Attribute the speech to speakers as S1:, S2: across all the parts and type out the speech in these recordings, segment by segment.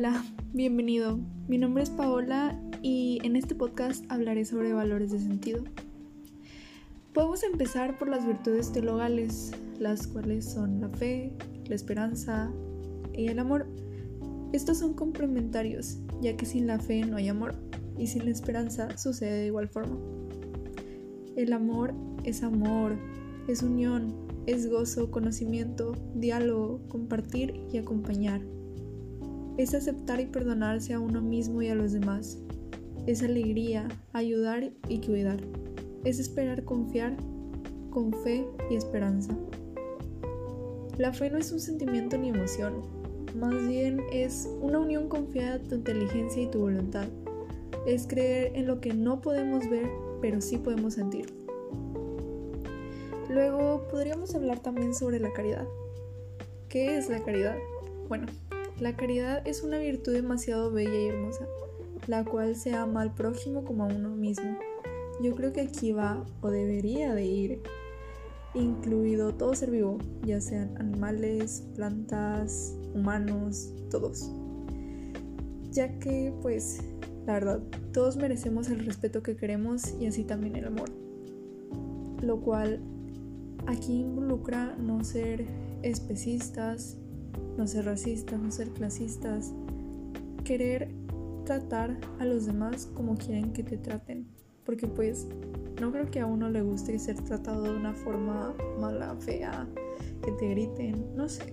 S1: Hola, bienvenido. Mi nombre es Paola y en este podcast hablaré sobre valores de sentido. Podemos empezar por las virtudes teologales, las cuales son la fe, la esperanza y el amor. Estos son complementarios, ya que sin la fe no hay amor y sin la esperanza sucede de igual forma. El amor es amor, es unión, es gozo, conocimiento, diálogo, compartir y acompañar es aceptar y perdonarse a uno mismo y a los demás. Es alegría, ayudar y cuidar. Es esperar, confiar con fe y esperanza. La fe no es un sentimiento ni emoción, más bien es una unión confiada de tu inteligencia y tu voluntad. Es creer en lo que no podemos ver, pero sí podemos sentir. Luego podríamos hablar también sobre la caridad. ¿Qué es la caridad? Bueno, la caridad es una virtud demasiado bella y hermosa, la cual se ama al prójimo como a uno mismo. Yo creo que aquí va o debería de ir incluido todo ser vivo, ya sean animales, plantas, humanos, todos. Ya que pues la verdad, todos merecemos el respeto que queremos y así también el amor. Lo cual aquí involucra no ser especistas, no ser racistas, no ser clasistas, querer tratar a los demás como quieren que te traten, porque pues no creo que a uno le guste ser tratado de una forma mala, fea, que te griten, no sé,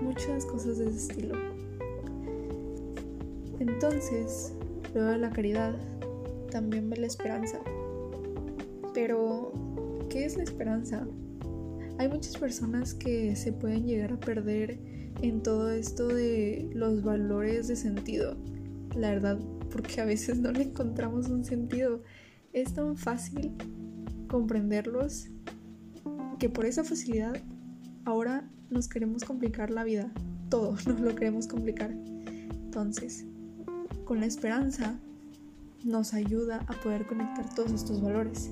S1: muchas cosas de ese estilo. Entonces, luego de la caridad, también ve la esperanza. Pero, ¿qué es la esperanza? Hay muchas personas que se pueden llegar a perder en todo esto de los valores de sentido. La verdad, porque a veces no le encontramos un sentido. Es tan fácil comprenderlos que por esa facilidad ahora nos queremos complicar la vida. Todo nos lo queremos complicar. Entonces, con la esperanza nos ayuda a poder conectar todos estos valores,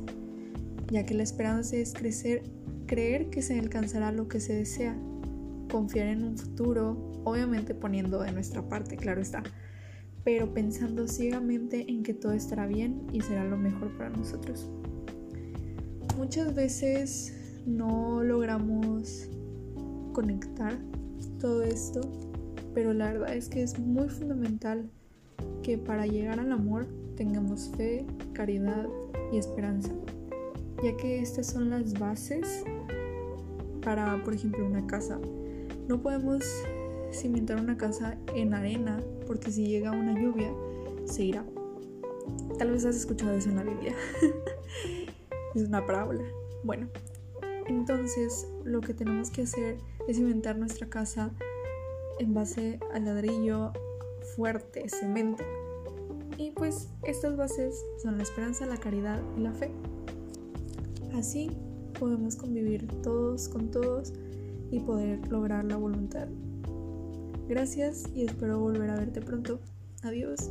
S1: ya que la esperanza es crecer, creer que se alcanzará lo que se desea confiar en un futuro, obviamente poniendo de nuestra parte, claro está, pero pensando ciegamente en que todo estará bien y será lo mejor para nosotros. Muchas veces no logramos conectar todo esto, pero la verdad es que es muy fundamental que para llegar al amor tengamos fe, caridad y esperanza, ya que estas son las bases para, por ejemplo, una casa. No podemos cimentar una casa en arena porque si llega una lluvia se irá. Tal vez has escuchado eso en la Biblia. es una parábola. Bueno, entonces lo que tenemos que hacer es cimentar nuestra casa en base al ladrillo fuerte, cemento. Y pues estas bases son la esperanza, la caridad y la fe. Así podemos convivir todos con todos y poder lograr la voluntad. Gracias y espero volver a verte pronto. Adiós.